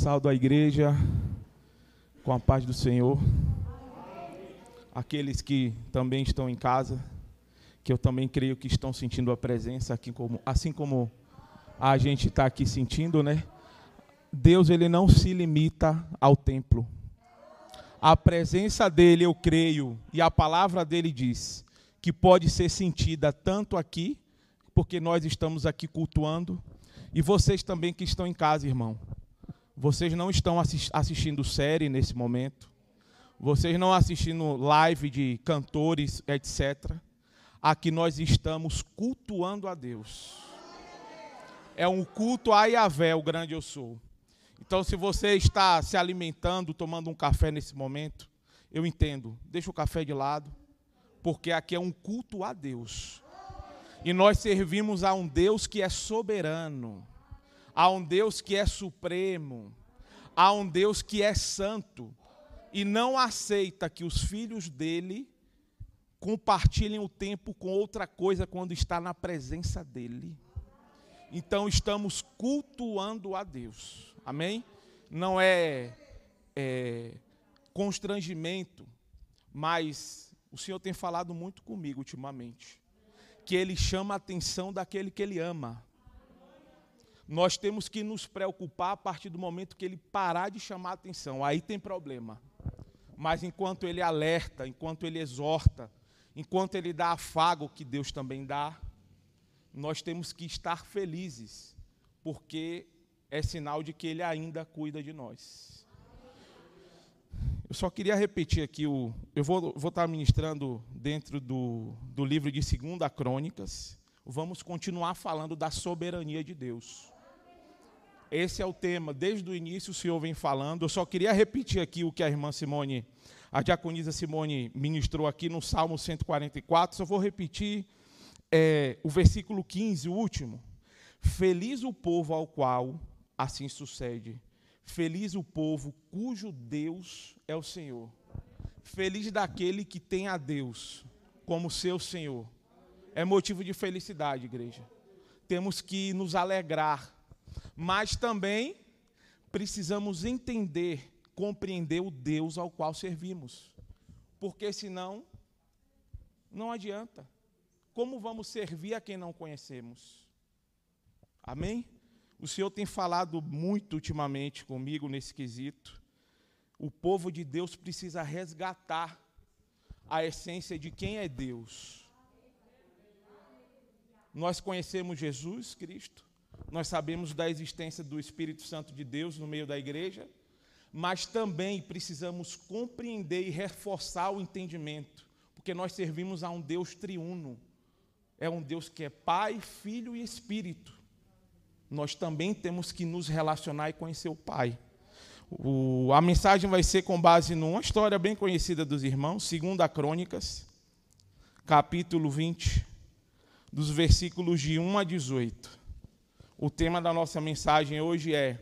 Saldo a igreja com a paz do Senhor. Aqueles que também estão em casa, que eu também creio que estão sentindo a presença, aqui como, assim como a gente está aqui sentindo, né? Deus ele não se limita ao templo. A presença dele, eu creio, e a palavra dele diz que pode ser sentida tanto aqui, porque nós estamos aqui cultuando, e vocês também que estão em casa, irmão. Vocês não estão assistindo série nesse momento. Vocês não assistindo live de cantores, etc. Aqui nós estamos cultuando a Deus. É um culto a Yahvé, o grande eu sou. Então, se você está se alimentando, tomando um café nesse momento, eu entendo. Deixa o café de lado, porque aqui é um culto a Deus. E nós servimos a um Deus que é soberano a um Deus que é supremo, a um Deus que é santo e não aceita que os filhos dele compartilhem o tempo com outra coisa quando está na presença dele. Então estamos cultuando a Deus. Amém? Não é, é constrangimento, mas o Senhor tem falado muito comigo ultimamente. Que Ele chama a atenção daquele que Ele ama nós temos que nos preocupar a partir do momento que ele parar de chamar atenção. Aí tem problema. Mas enquanto ele alerta, enquanto ele exorta, enquanto ele dá afago que Deus também dá, nós temos que estar felizes, porque é sinal de que ele ainda cuida de nós. Eu só queria repetir aqui, o, eu vou, vou estar ministrando dentro do, do livro de 2 Crônicas, vamos continuar falando da soberania de Deus. Esse é o tema, desde o início o senhor vem falando. Eu só queria repetir aqui o que a irmã Simone, a diaconisa Simone ministrou aqui no Salmo 144. Só vou repetir é, o versículo 15, o último. Feliz o povo ao qual assim sucede. Feliz o povo cujo Deus é o Senhor. Feliz daquele que tem a Deus como seu Senhor. É motivo de felicidade, igreja. Temos que nos alegrar mas também precisamos entender, compreender o Deus ao qual servimos. Porque senão, não adianta. Como vamos servir a quem não conhecemos? Amém? O Senhor tem falado muito ultimamente comigo nesse quesito. O povo de Deus precisa resgatar a essência de quem é Deus. Nós conhecemos Jesus Cristo, nós sabemos da existência do Espírito Santo de Deus no meio da igreja, mas também precisamos compreender e reforçar o entendimento, porque nós servimos a um Deus triuno. É um Deus que é Pai, Filho e Espírito. Nós também temos que nos relacionar e conhecer o Pai. O, a mensagem vai ser com base numa história bem conhecida dos irmãos, segunda Crônicas, capítulo 20, dos versículos de 1 a 18. O tema da nossa mensagem hoje é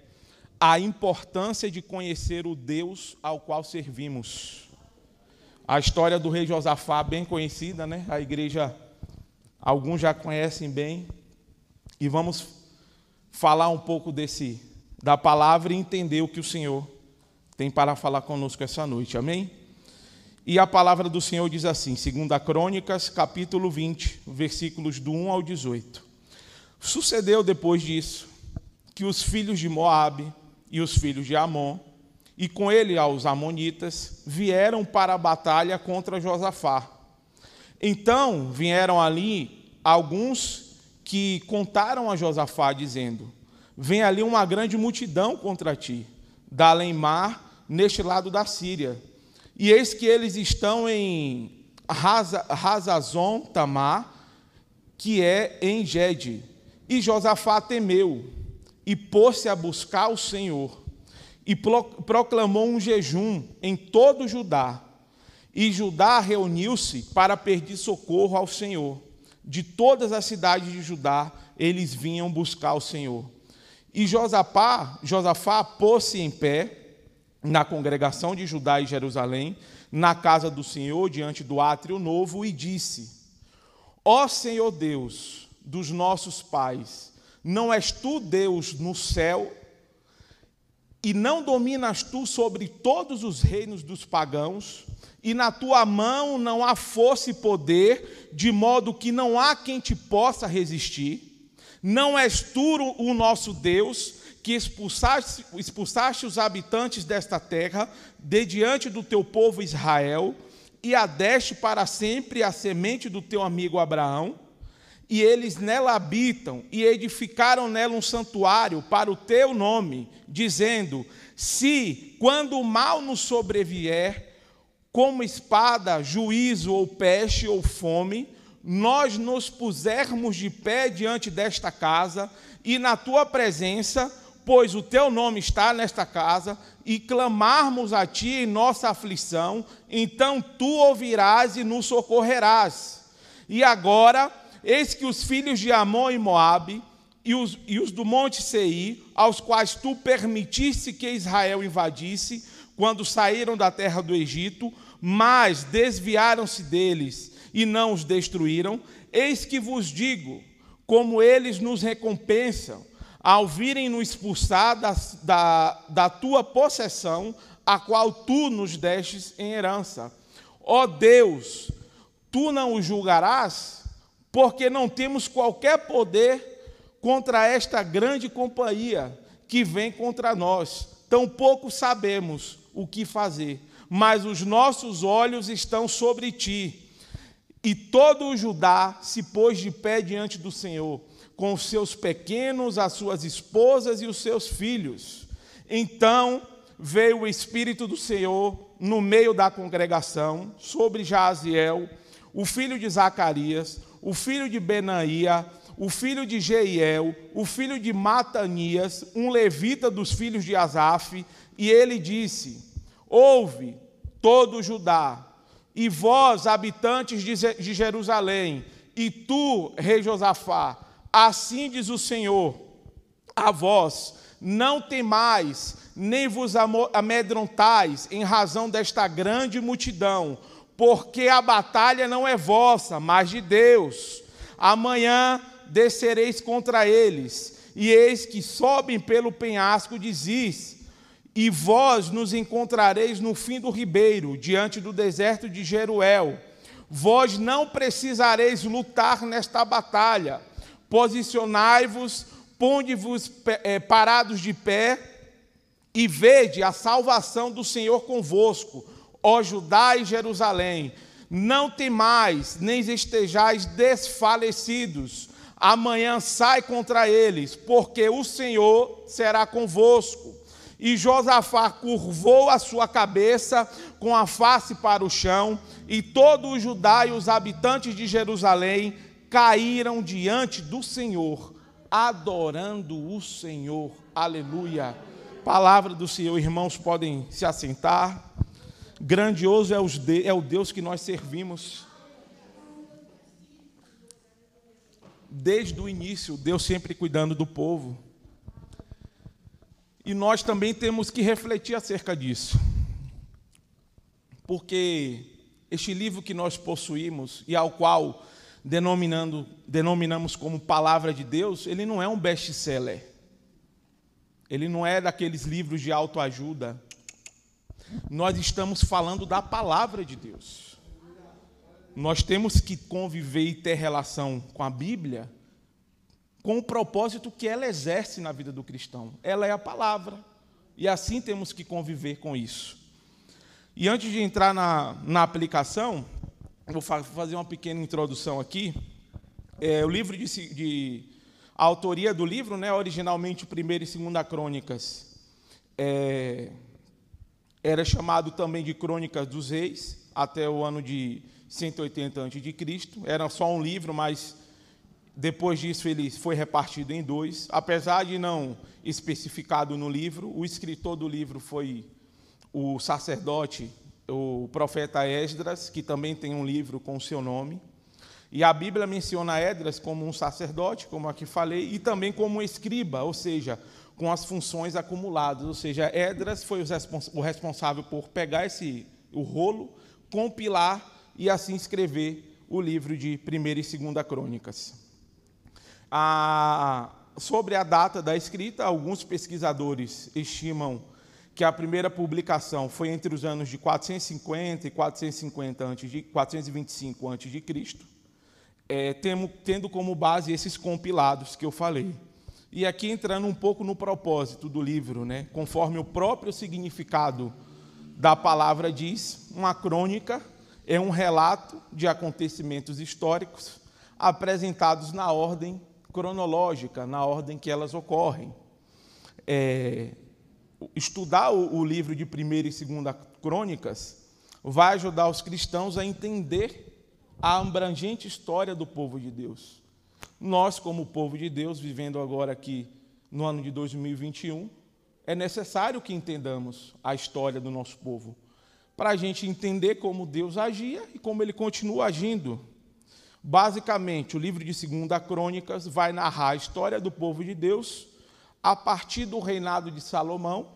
a importância de conhecer o Deus ao qual servimos. A história do rei Josafá, bem conhecida, né? A igreja, alguns já conhecem bem. E vamos falar um pouco desse da palavra e entender o que o Senhor tem para falar conosco essa noite. Amém? E a palavra do Senhor diz assim, 2 Crônicas, capítulo 20, versículos do 1 ao 18. Sucedeu depois disso que os filhos de Moabe e os filhos de Amon, e com ele aos amonitas, vieram para a batalha contra Josafá. Então vieram ali alguns que contaram a Josafá, dizendo: Vem ali uma grande multidão contra ti, da além-mar, neste lado da Síria. E eis que eles estão em Razazon Tamar, que é em Gede. E Josafá temeu e pôs-se a buscar o Senhor e proclamou um jejum em todo Judá. E Judá reuniu-se para pedir socorro ao Senhor. De todas as cidades de Judá, eles vinham buscar o Senhor. E Josafá, Josafá pôs-se em pé na congregação de Judá e Jerusalém, na casa do Senhor, diante do átrio novo, e disse: Ó Senhor Deus, dos nossos pais. Não és tu, Deus, no céu, e não dominas tu sobre todos os reinos dos pagãos, e na tua mão não há força e poder, de modo que não há quem te possa resistir. Não és tu o nosso Deus, que expulsaste, expulsaste os habitantes desta terra de diante do teu povo Israel, e adeste para sempre a semente do teu amigo Abraão, e eles nela habitam, e edificaram nela um santuário para o teu nome, dizendo: Se, quando o mal nos sobrevier, como espada, juízo ou peste ou fome, nós nos pusermos de pé diante desta casa e na tua presença, pois o teu nome está nesta casa, e clamarmos a ti em nossa aflição, então tu ouvirás e nos socorrerás. E agora, eis que os filhos de Amon e Moabe, e os, e os do monte Seir, aos quais tu permitiste que Israel invadisse, quando saíram da terra do Egito, mas desviaram-se deles e não os destruíram, eis que vos digo, como eles nos recompensam, ao virem-nos expulsar da, da, da tua possessão, a qual tu nos destes em herança. Ó Deus, tu não os julgarás, porque não temos qualquer poder contra esta grande companhia que vem contra nós. Tampouco sabemos o que fazer, mas os nossos olhos estão sobre ti. E todo o Judá se pôs de pé diante do Senhor, com os seus pequenos, as suas esposas e os seus filhos. Então veio o Espírito do Senhor no meio da congregação sobre Jaziel, o filho de Zacarias, o filho de Benaía, o filho de Jeiel, o filho de Matanias, um levita dos filhos de Asaf, e ele disse: Ouve, todo Judá, e vós, habitantes de Jerusalém, e tu, rei Josafá, assim diz o Senhor, a vós, não temais, nem vos amedrontais em razão desta grande multidão, porque a batalha não é vossa, mas de Deus. Amanhã descereis contra eles, e eis que sobem pelo penhasco, dizis, e vós nos encontrareis no fim do ribeiro, diante do deserto de Jeruel. Vós não precisareis lutar nesta batalha. Posicionai-vos, ponde-vos é, parados de pé, e vede a salvação do Senhor convosco, ó Judá e Jerusalém. Não temais, nem estejais desfalecidos. Amanhã sai contra eles, porque o Senhor será convosco e Josafá curvou a sua cabeça com a face para o chão, e todo o Judá e os habitantes de Jerusalém caíram diante do Senhor, adorando o Senhor. Aleluia. Palavra do Senhor, irmãos, podem se assentar. Grandioso é, é o Deus que nós servimos. Desde o início, Deus sempre cuidando do povo. E nós também temos que refletir acerca disso. Porque este livro que nós possuímos e ao qual denominando, denominamos como palavra de Deus, ele não é um best-seller. Ele não é daqueles livros de autoajuda. Nós estamos falando da palavra de Deus. Nós temos que conviver e ter relação com a Bíblia com o propósito que ela exerce na vida do cristão. Ela é a palavra. E assim temos que conviver com isso. E antes de entrar na, na aplicação, vou fazer uma pequena introdução aqui. É, o livro de, de a autoria do livro, né, originalmente primeira e segunda crônicas, é, era chamado também de Crônicas dos Reis, até o ano de 180 a.C. Era só um livro, mas depois disso, ele foi repartido em dois. Apesar de não especificado no livro, o escritor do livro foi o sacerdote, o profeta Esdras, que também tem um livro com seu nome. E a Bíblia menciona Esdras como um sacerdote, como aqui falei, e também como um escriba, ou seja, com as funções acumuladas. Ou seja, Esdras foi o responsável por pegar esse, o rolo, compilar e assim escrever o livro de 1 e 2 Crônicas. A, sobre a data da escrita, alguns pesquisadores estimam que a primeira publicação foi entre os anos de 450 e 450 antes de 425 antes de Cristo, é, tendo como base esses compilados que eu falei. E aqui entrando um pouco no propósito do livro, né, conforme o próprio significado da palavra diz, uma crônica é um relato de acontecimentos históricos apresentados na ordem cronológica, na ordem que elas ocorrem. É, estudar o, o livro de 1 e 2 Crônicas vai ajudar os cristãos a entender a abrangente história do povo de Deus. Nós, como povo de Deus, vivendo agora aqui no ano de 2021, é necessário que entendamos a história do nosso povo, para a gente entender como Deus agia e como ele continua agindo. Basicamente, o livro de 2 Crônicas vai narrar a história do povo de Deus a partir do reinado de Salomão,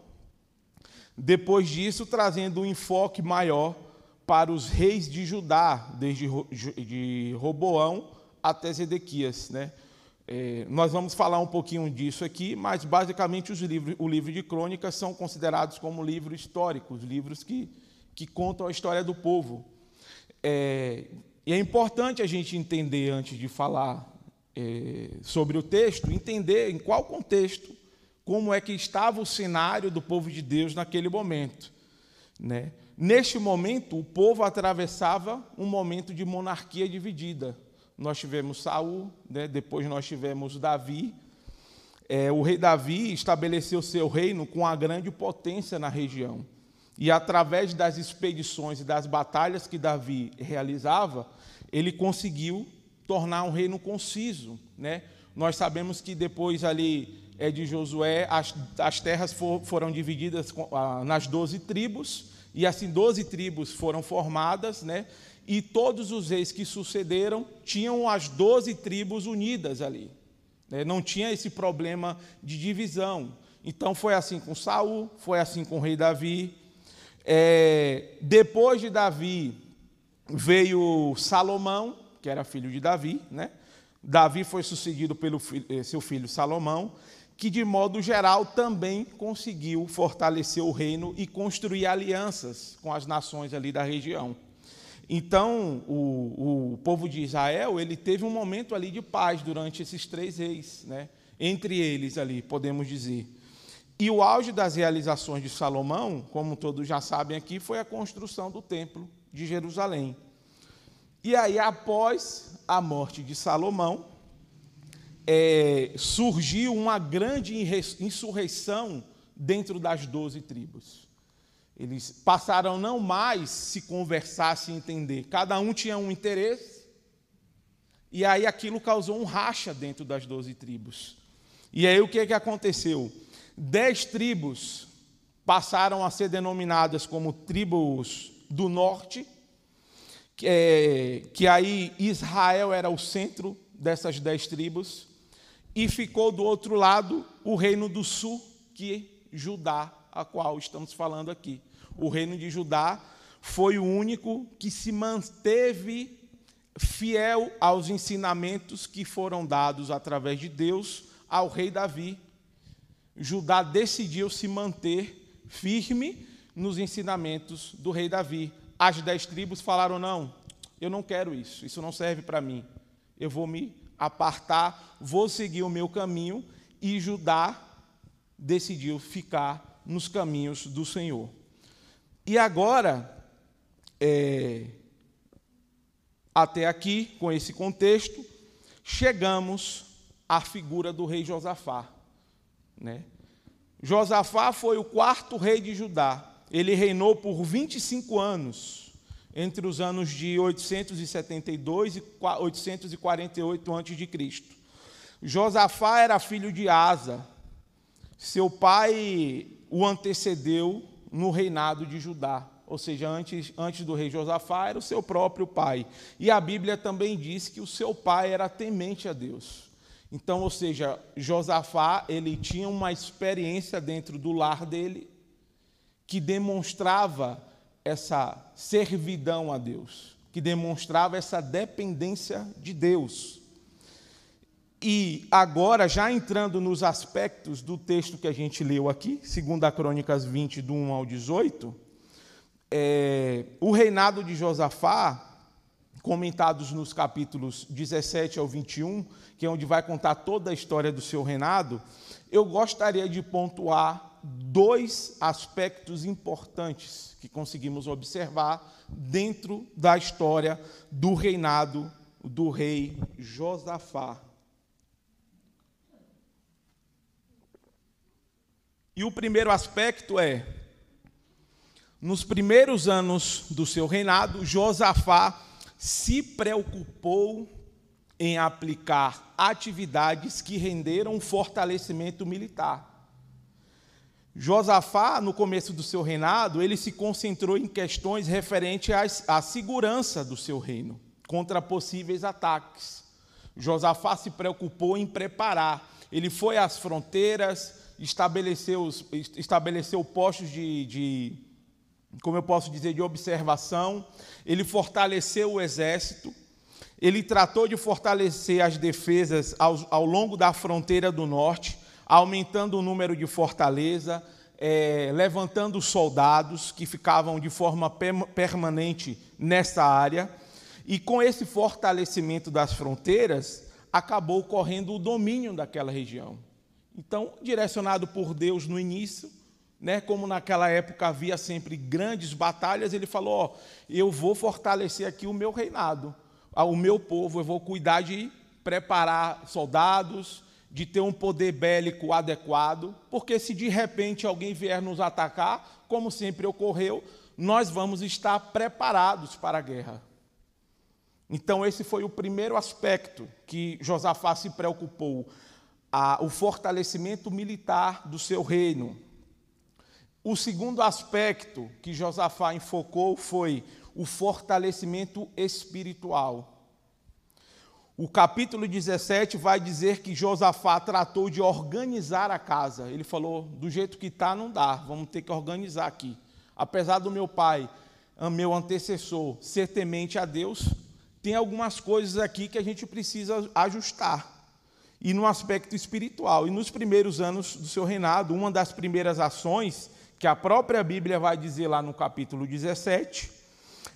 depois disso, trazendo um enfoque maior para os reis de Judá, desde de Roboão até Zedequias. Né? É, nós vamos falar um pouquinho disso aqui, mas basicamente os livros, o livro de crônicas são considerados como livros históricos, livros que, que contam a história do povo. É, e é importante a gente entender, antes de falar é, sobre o texto, entender em qual contexto, como é que estava o cenário do povo de Deus naquele momento. Né? Neste momento, o povo atravessava um momento de monarquia dividida. Nós tivemos Saul, né? depois nós tivemos Davi. É, o rei Davi estabeleceu seu reino com a grande potência na região. E através das expedições e das batalhas que Davi realizava, ele conseguiu tornar um reino conciso. Né? Nós sabemos que depois ali é de Josué, as, as terras for, foram divididas ah, nas doze tribos, e assim doze tribos foram formadas, né? e todos os reis que sucederam tinham as doze tribos unidas ali. Né? Não tinha esse problema de divisão. Então foi assim com Saul, foi assim com o rei Davi. É, depois de Davi veio Salomão, que era filho de Davi, né? Davi foi sucedido pelo eh, seu filho Salomão, que de modo geral também conseguiu fortalecer o reino e construir alianças com as nações ali da região. Então, o, o povo de Israel, ele teve um momento ali de paz durante esses três reis, né? entre eles ali, podemos dizer. E o auge das realizações de Salomão, como todos já sabem aqui, foi a construção do templo de Jerusalém. E aí, após a morte de Salomão, é, surgiu uma grande insurreição dentro das doze tribos. Eles passaram não mais se conversar, se entender. Cada um tinha um interesse. E aí aquilo causou um racha dentro das doze tribos. E aí o que, que aconteceu? Dez tribos passaram a ser denominadas como tribos do norte, que, é, que aí Israel era o centro dessas dez tribos, e ficou do outro lado o reino do sul, que Judá, a qual estamos falando aqui. O reino de Judá foi o único que se manteve fiel aos ensinamentos que foram dados através de Deus ao rei Davi. Judá decidiu se manter firme nos ensinamentos do rei Davi. As dez tribos falaram: não, eu não quero isso, isso não serve para mim. Eu vou me apartar, vou seguir o meu caminho, e Judá decidiu ficar nos caminhos do Senhor. E agora, é, até aqui, com esse contexto, chegamos à figura do rei Josafá. Né? Josafá foi o quarto rei de Judá. Ele reinou por 25 anos entre os anos de 872 e 848 a.C. Josafá era filho de Asa. Seu pai o antecedeu no reinado de Judá, ou seja, antes, antes do rei Josafá era o seu próprio pai. E a Bíblia também diz que o seu pai era temente a Deus. Então, ou seja, Josafá, ele tinha uma experiência dentro do lar dele que demonstrava essa servidão a Deus, que demonstrava essa dependência de Deus. E agora, já entrando nos aspectos do texto que a gente leu aqui, segundo a Crônicas 20, do 1 ao 18, é, o reinado de Josafá, comentados nos capítulos 17 ao 21, que é onde vai contar toda a história do seu reinado, eu gostaria de pontuar dois aspectos importantes que conseguimos observar dentro da história do reinado do rei Josafá. E o primeiro aspecto é: nos primeiros anos do seu reinado, Josafá se preocupou em aplicar atividades que renderam fortalecimento militar. Josafá, no começo do seu reinado, ele se concentrou em questões referentes à segurança do seu reino contra possíveis ataques. Josafá se preocupou em preparar. Ele foi às fronteiras, estabeleceu, estabeleceu postos de, de, como eu posso dizer, de observação, ele fortaleceu o exército, ele tratou de fortalecer as defesas ao, ao longo da fronteira do norte, aumentando o número de fortaleza, é, levantando soldados que ficavam de forma permanente nessa área, e com esse fortalecimento das fronteiras, acabou correndo o domínio daquela região. Então, direcionado por Deus no início, né, como naquela época havia sempre grandes batalhas, ele falou: ó, eu vou fortalecer aqui o meu reinado, o meu povo, eu vou cuidar de preparar soldados, de ter um poder bélico adequado, porque se de repente alguém vier nos atacar, como sempre ocorreu, nós vamos estar preparados para a guerra. Então, esse foi o primeiro aspecto que Josafá se preocupou a, o fortalecimento militar do seu reino. O segundo aspecto que Josafá enfocou foi o fortalecimento espiritual. O capítulo 17 vai dizer que Josafá tratou de organizar a casa. Ele falou: do jeito que está, não dá, vamos ter que organizar aqui. Apesar do meu pai, meu antecessor, ser temente a Deus, tem algumas coisas aqui que a gente precisa ajustar e no aspecto espiritual. E nos primeiros anos do seu reinado, uma das primeiras ações que a própria Bíblia vai dizer lá no capítulo 17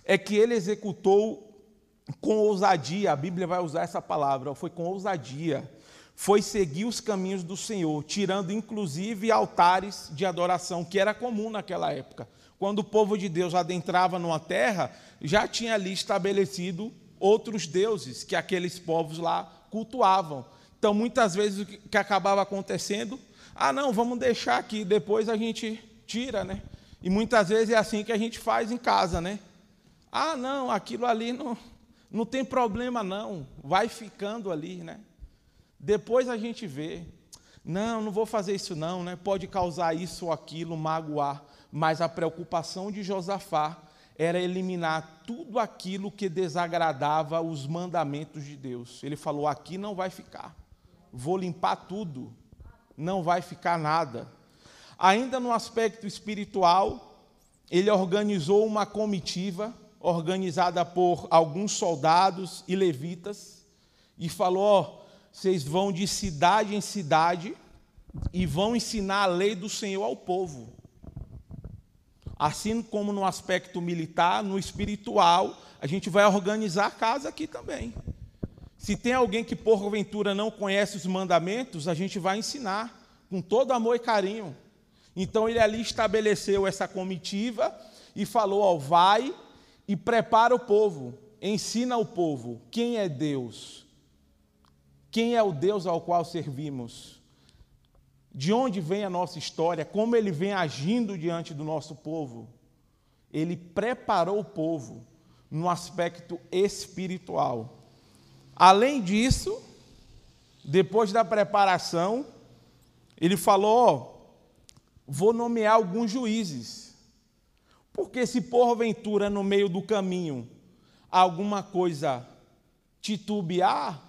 é que ele executou com ousadia, a Bíblia vai usar essa palavra, foi com ousadia, foi seguir os caminhos do Senhor, tirando inclusive altares de adoração, que era comum naquela época. Quando o povo de Deus adentrava numa terra, já tinha ali estabelecido outros deuses que aqueles povos lá cultuavam. Então, muitas vezes, o que acabava acontecendo, ah, não, vamos deixar aqui, depois a gente tira, né? E muitas vezes é assim que a gente faz em casa, né? Ah, não, aquilo ali não, não tem problema, não, vai ficando ali, né? Depois a gente vê. Não, não vou fazer isso, não, né? Pode causar isso ou aquilo, magoar. Mas a preocupação de Josafá era eliminar tudo aquilo que desagradava os mandamentos de Deus. Ele falou: aqui não vai ficar vou limpar tudo, não vai ficar nada. Ainda no aspecto espiritual, ele organizou uma comitiva, organizada por alguns soldados e levitas, e falou: ó, vocês vão de cidade em cidade e vão ensinar a lei do Senhor ao povo. Assim como no aspecto militar, no espiritual, a gente vai organizar a casa aqui também. Se tem alguém que porventura não conhece os mandamentos, a gente vai ensinar com todo amor e carinho. Então ele ali estabeleceu essa comitiva e falou: ó, vai e prepara o povo, ensina o povo quem é Deus, quem é o Deus ao qual servimos, de onde vem a nossa história, como ele vem agindo diante do nosso povo. Ele preparou o povo no aspecto espiritual. Além disso, depois da preparação, ele falou: vou nomear alguns juízes. Porque se porventura no meio do caminho alguma coisa titubear,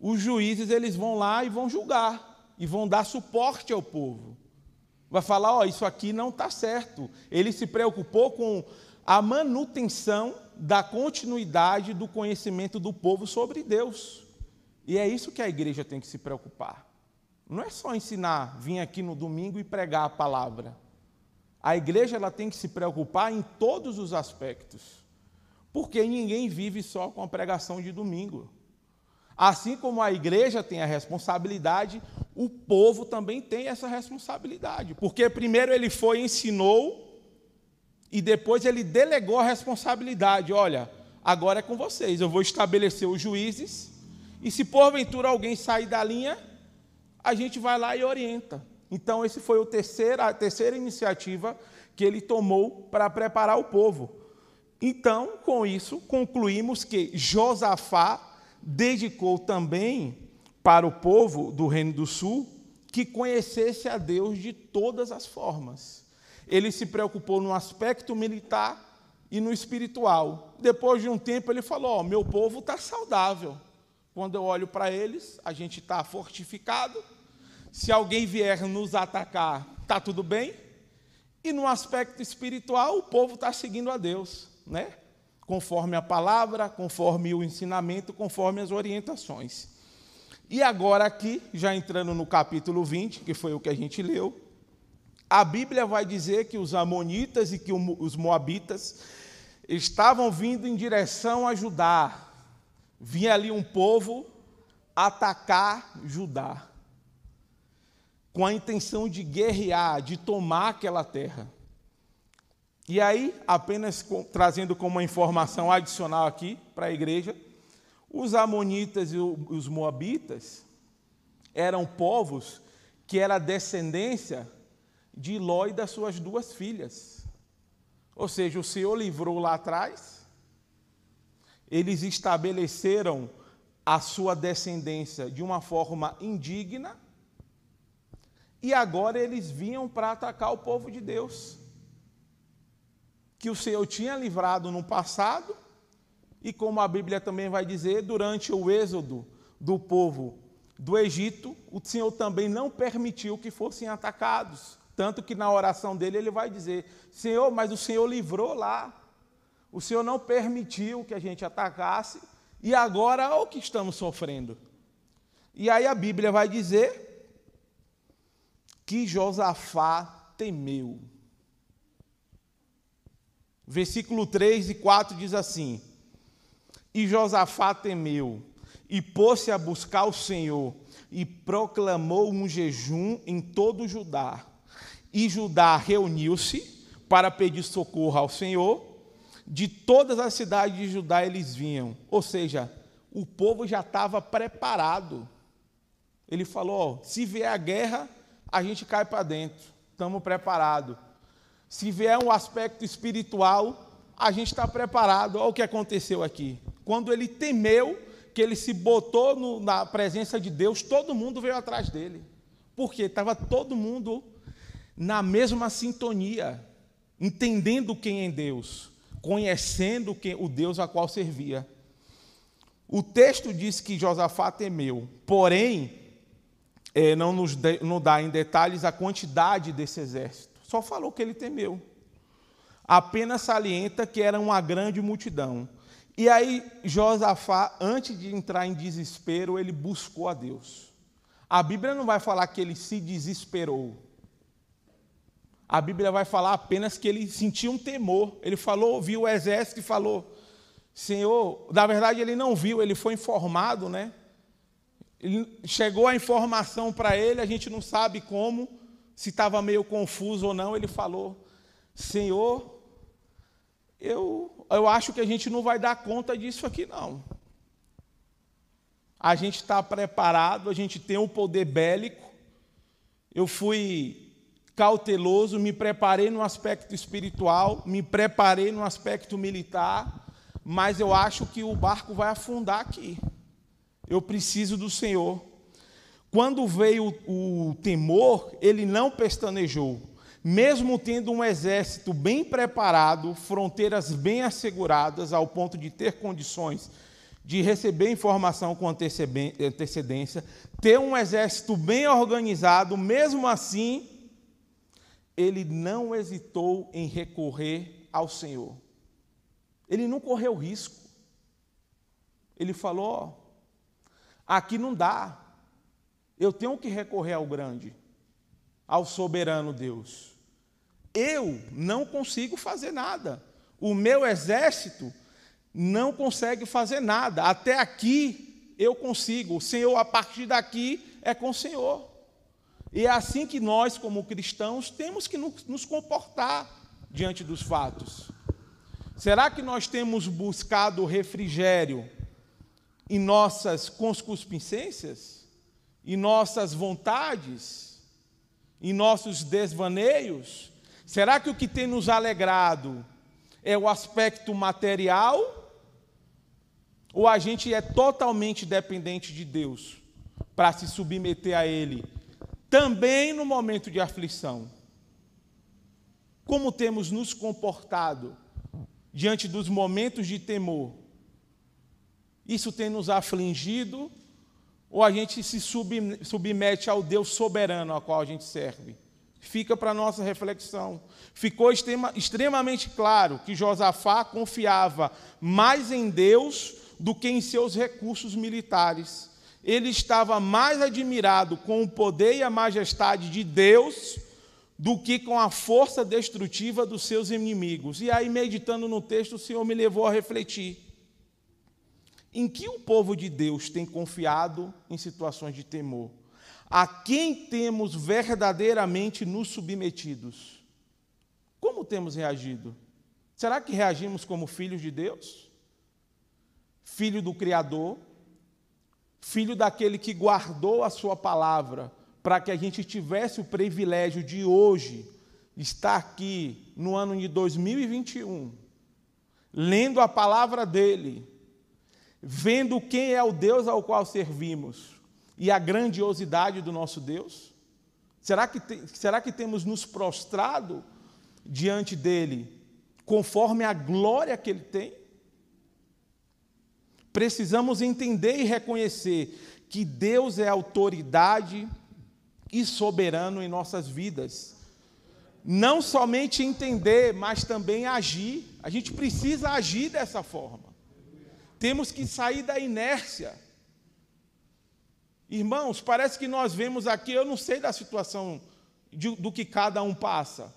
os juízes eles vão lá e vão julgar e vão dar suporte ao povo. Vai falar, ó, oh, isso aqui não está certo. Ele se preocupou com a manutenção da continuidade do conhecimento do povo sobre Deus. E é isso que a igreja tem que se preocupar. Não é só ensinar, vir aqui no domingo e pregar a palavra. A igreja ela tem que se preocupar em todos os aspectos. Porque ninguém vive só com a pregação de domingo. Assim como a igreja tem a responsabilidade, o povo também tem essa responsabilidade. Porque primeiro ele foi ensinou e depois ele delegou a responsabilidade. Olha, agora é com vocês. Eu vou estabelecer os juízes e se porventura alguém sair da linha, a gente vai lá e orienta. Então, esse foi o terceiro, a terceira iniciativa que ele tomou para preparar o povo. Então, com isso, concluímos que Josafá dedicou também para o povo do Reino do Sul que conhecesse a Deus de todas as formas. Ele se preocupou no aspecto militar e no espiritual. Depois de um tempo, ele falou: oh, Meu povo está saudável. Quando eu olho para eles, a gente está fortificado. Se alguém vier nos atacar, está tudo bem. E no aspecto espiritual, o povo está seguindo a Deus, né? Conforme a palavra, conforme o ensinamento, conforme as orientações. E agora, aqui, já entrando no capítulo 20, que foi o que a gente leu, a Bíblia vai dizer que os Amonitas e que os Moabitas estavam vindo em direção a Judá. Vinha ali um povo atacar Judá, com a intenção de guerrear, de tomar aquela terra. E aí, apenas trazendo como uma informação adicional aqui para a igreja, os amonitas e os moabitas eram povos que era descendência de Ló e das suas duas filhas. Ou seja, o Senhor livrou lá atrás, eles estabeleceram a sua descendência de uma forma indigna, e agora eles vinham para atacar o povo de Deus, que o Senhor tinha livrado no passado, e como a Bíblia também vai dizer, durante o êxodo do povo do Egito, o Senhor também não permitiu que fossem atacados. Tanto que na oração dele ele vai dizer: Senhor, mas o Senhor livrou lá. O Senhor não permitiu que a gente atacasse. E agora, olha o que estamos sofrendo. E aí a Bíblia vai dizer que Josafá temeu. Versículo 3 e 4 diz assim: E Josafá temeu, e pôs-se a buscar o Senhor, e proclamou um jejum em todo Judá e Judá reuniu-se para pedir socorro ao Senhor. De todas as cidades de Judá eles vinham. Ou seja, o povo já estava preparado. Ele falou: se vier a guerra, a gente cai para dentro. Estamos preparados. Se vier um aspecto espiritual, a gente está preparado. Olha o que aconteceu aqui. Quando ele temeu, que ele se botou no, na presença de Deus, todo mundo veio atrás dele. Porque estava todo mundo na mesma sintonia, entendendo quem é Deus, conhecendo quem, o Deus a qual servia. O texto diz que Josafá temeu, porém, é, não nos de, não dá em detalhes a quantidade desse exército, só falou que ele temeu. Apenas salienta que era uma grande multidão. E aí, Josafá, antes de entrar em desespero, ele buscou a Deus. A Bíblia não vai falar que ele se desesperou a Bíblia vai falar apenas que ele sentiu um temor. Ele falou, viu o exército e falou: Senhor, na verdade ele não viu, ele foi informado, né? Chegou a informação para ele, a gente não sabe como, se estava meio confuso ou não. Ele falou: Senhor, eu, eu acho que a gente não vai dar conta disso aqui, não. A gente está preparado, a gente tem um poder bélico. Eu fui cauteloso, me preparei no aspecto espiritual, me preparei no aspecto militar, mas eu acho que o barco vai afundar aqui. Eu preciso do Senhor. Quando veio o temor, ele não pestanejou. Mesmo tendo um exército bem preparado, fronteiras bem asseguradas, ao ponto de ter condições de receber informação com antecedência, ter um exército bem organizado, mesmo assim, ele não hesitou em recorrer ao Senhor. Ele não correu risco. Ele falou: Aqui não dá. Eu tenho que recorrer ao grande, ao soberano Deus. Eu não consigo fazer nada. O meu exército não consegue fazer nada. Até aqui eu consigo. O Senhor, a partir daqui, é com o Senhor. E é assim que nós, como cristãos, temos que nos comportar diante dos fatos. Será que nós temos buscado refrigério em nossas conscupiscências, em nossas vontades, em nossos desvaneios? Será que o que tem nos alegrado é o aspecto material? Ou a gente é totalmente dependente de Deus para se submeter a Ele, também no momento de aflição? Como temos nos comportado diante dos momentos de temor? Isso tem nos afligido ou a gente se submete ao Deus soberano ao qual a gente serve? Fica para nossa reflexão. Ficou extrema, extremamente claro que Josafá confiava mais em Deus do que em seus recursos militares. Ele estava mais admirado com o poder e a majestade de Deus do que com a força destrutiva dos seus inimigos. E aí, meditando no texto, o Senhor me levou a refletir. Em que o povo de Deus tem confiado em situações de temor? A quem temos verdadeiramente nos submetidos? Como temos reagido? Será que reagimos como filhos de Deus? Filho do Criador? Filho daquele que guardou a sua palavra para que a gente tivesse o privilégio de hoje estar aqui no ano de 2021, lendo a palavra dele, vendo quem é o Deus ao qual servimos e a grandiosidade do nosso Deus? Será que, te, será que temos nos prostrado diante dele conforme a glória que ele tem? Precisamos entender e reconhecer que Deus é autoridade e soberano em nossas vidas. Não somente entender, mas também agir. A gente precisa agir dessa forma. Temos que sair da inércia. Irmãos, parece que nós vemos aqui, eu não sei da situação de, do que cada um passa,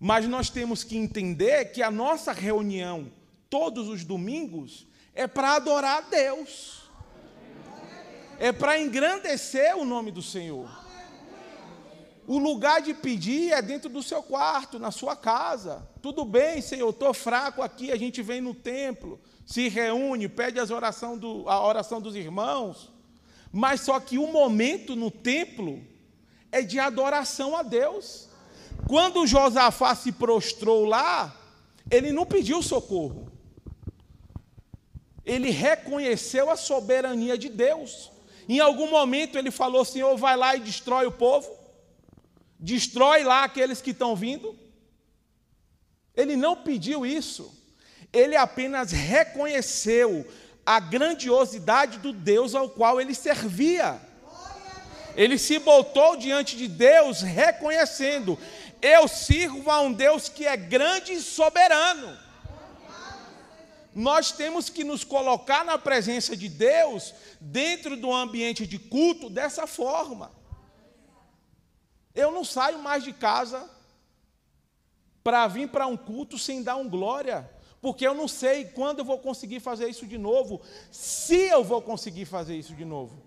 mas nós temos que entender que a nossa reunião, todos os domingos, é para adorar a Deus, é para engrandecer o nome do Senhor. O lugar de pedir é dentro do seu quarto, na sua casa. Tudo bem, Senhor, estou fraco aqui, a gente vem no templo, se reúne, pede as oração do, a oração dos irmãos, mas só que o momento no templo é de adoração a Deus. Quando Josafá se prostrou lá, ele não pediu socorro. Ele reconheceu a soberania de Deus. Em algum momento ele falou: Senhor, vai lá e destrói o povo destrói lá aqueles que estão vindo. Ele não pediu isso, ele apenas reconheceu a grandiosidade do Deus ao qual ele servia. Ele se botou diante de Deus reconhecendo: eu sirvo a um Deus que é grande e soberano. Nós temos que nos colocar na presença de Deus dentro do ambiente de culto dessa forma. Eu não saio mais de casa para vir para um culto sem dar um glória, porque eu não sei quando eu vou conseguir fazer isso de novo, se eu vou conseguir fazer isso de novo.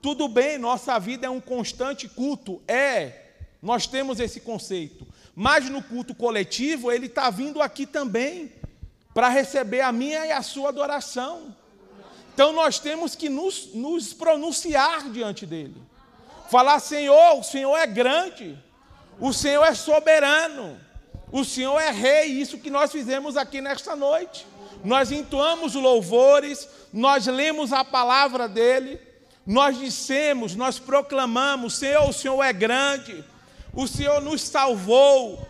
Tudo bem, nossa vida é um constante culto, é, nós temos esse conceito, mas no culto coletivo, ele está vindo aqui também, para receber a minha e a sua adoração. Então nós temos que nos, nos pronunciar diante dele. Falar, Senhor, o Senhor é grande, o Senhor é soberano, o Senhor é rei, isso que nós fizemos aqui nesta noite. Nós entoamos louvores, nós lemos a palavra dele, nós dissemos, nós proclamamos: Senhor, o Senhor é grande, o Senhor nos salvou.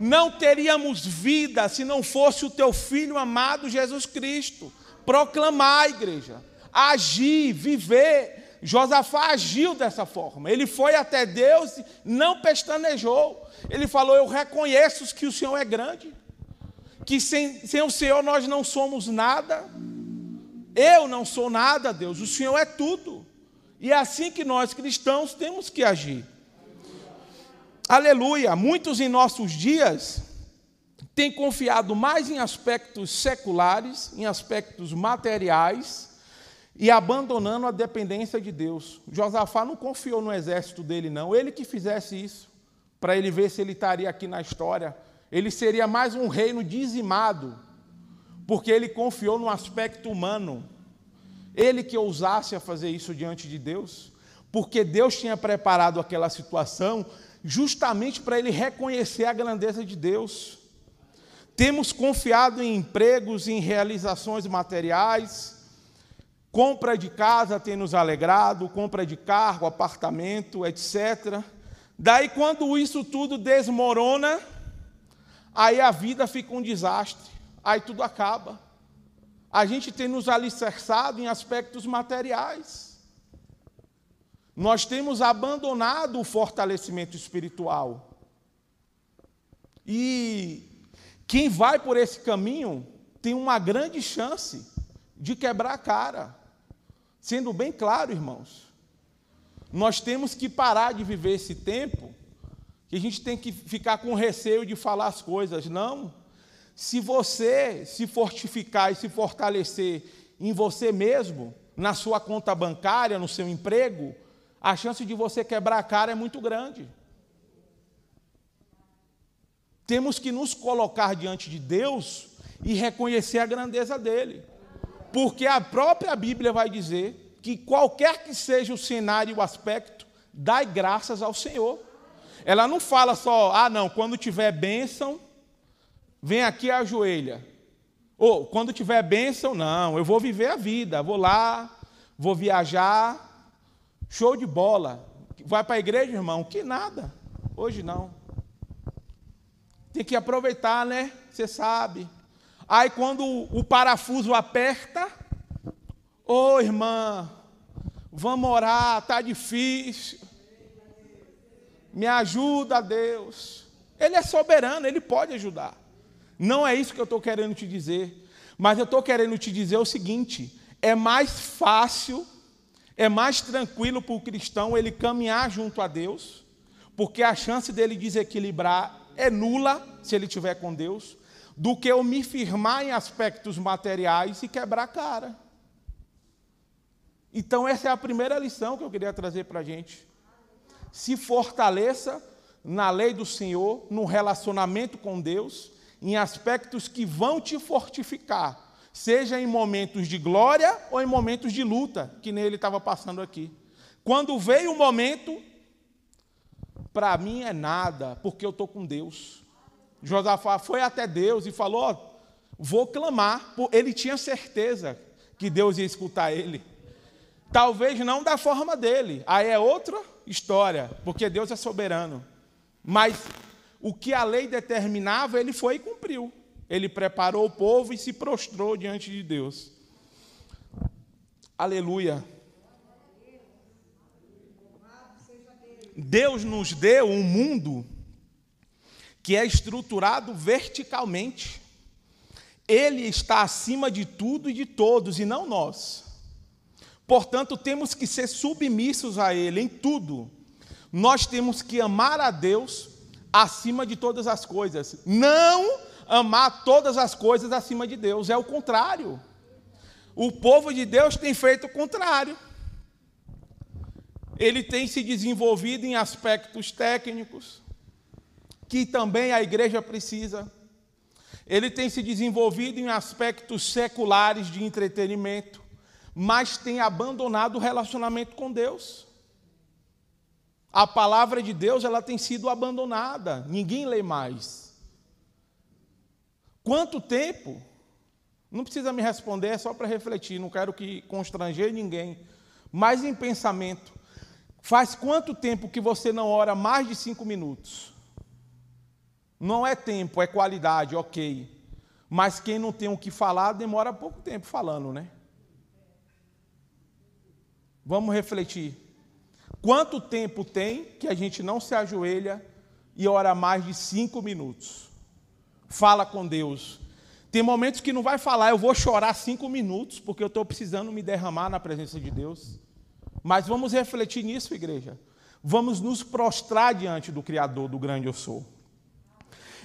Não teríamos vida se não fosse o teu filho amado Jesus Cristo. Proclamar, igreja, agir, viver Josafá agiu dessa forma. Ele foi até Deus, não pestanejou. Ele falou: Eu reconheço que o Senhor é grande, que sem, sem o Senhor nós não somos nada. Eu não sou nada, Deus, o Senhor é tudo. E é assim que nós cristãos temos que agir. Aleluia! Muitos em nossos dias têm confiado mais em aspectos seculares, em aspectos materiais, e abandonando a dependência de Deus. Josafá não confiou no exército dele, não. Ele que fizesse isso, para ele ver se ele estaria aqui na história. Ele seria mais um reino dizimado, porque ele confiou no aspecto humano. Ele que ousasse a fazer isso diante de Deus, porque Deus tinha preparado aquela situação justamente para ele reconhecer a grandeza de Deus. Temos confiado em empregos, em realizações materiais, Compra de casa tem nos alegrado, compra de carro, apartamento, etc. Daí, quando isso tudo desmorona, aí a vida fica um desastre, aí tudo acaba. A gente tem nos alicerçado em aspectos materiais. Nós temos abandonado o fortalecimento espiritual. E quem vai por esse caminho tem uma grande chance de quebrar a cara. Sendo bem claro, irmãos, nós temos que parar de viver esse tempo que a gente tem que ficar com receio de falar as coisas. Não. Se você se fortificar e se fortalecer em você mesmo, na sua conta bancária, no seu emprego, a chance de você quebrar a cara é muito grande. Temos que nos colocar diante de Deus e reconhecer a grandeza dele. Porque a própria Bíblia vai dizer que qualquer que seja o cenário e o aspecto, dai graças ao Senhor. Ela não fala só, ah, não, quando tiver bênção, vem aqui a ajoelha. Ou quando tiver bênção, não, eu vou viver a vida, vou lá, vou viajar, show de bola. Vai para a igreja, irmão? Que nada, hoje não. Tem que aproveitar, né? Você sabe. Aí quando o parafuso aperta, ô oh, irmã, vamos orar, está difícil. Me ajuda, Deus. Ele é soberano, ele pode ajudar. Não é isso que eu estou querendo te dizer. Mas eu estou querendo te dizer o seguinte: é mais fácil, é mais tranquilo para o cristão ele caminhar junto a Deus, porque a chance dele desequilibrar é nula se ele estiver com Deus do que eu me firmar em aspectos materiais e quebrar a cara. Então, essa é a primeira lição que eu queria trazer para a gente. Se fortaleça na lei do Senhor, no relacionamento com Deus, em aspectos que vão te fortificar, seja em momentos de glória ou em momentos de luta, que nele estava passando aqui. Quando veio o momento, para mim é nada, porque eu estou com Deus. Josafá foi até Deus e falou: Vou clamar. Ele tinha certeza que Deus ia escutar ele. Talvez não da forma dele, aí é outra história, porque Deus é soberano. Mas o que a lei determinava, ele foi e cumpriu. Ele preparou o povo e se prostrou diante de Deus. Aleluia. Deus nos deu um mundo que é estruturado verticalmente. Ele está acima de tudo e de todos, e não nós. Portanto, temos que ser submissos a Ele em tudo. Nós temos que amar a Deus acima de todas as coisas. Não amar todas as coisas acima de Deus, é o contrário. O povo de Deus tem feito o contrário. Ele tem se desenvolvido em aspectos técnicos, que também a igreja precisa. Ele tem se desenvolvido em aspectos seculares de entretenimento, mas tem abandonado o relacionamento com Deus. A palavra de Deus ela tem sido abandonada, ninguém lê mais. Quanto tempo? Não precisa me responder, é só para refletir, não quero que constranger ninguém. Mas em pensamento, faz quanto tempo que você não ora mais de cinco minutos? Não é tempo, é qualidade, ok. Mas quem não tem o que falar demora pouco tempo falando, né? Vamos refletir. Quanto tempo tem que a gente não se ajoelha e ora mais de cinco minutos? Fala com Deus. Tem momentos que não vai falar, eu vou chorar cinco minutos porque eu estou precisando me derramar na presença de Deus. Mas vamos refletir nisso, igreja. Vamos nos prostrar diante do Criador do grande eu sou.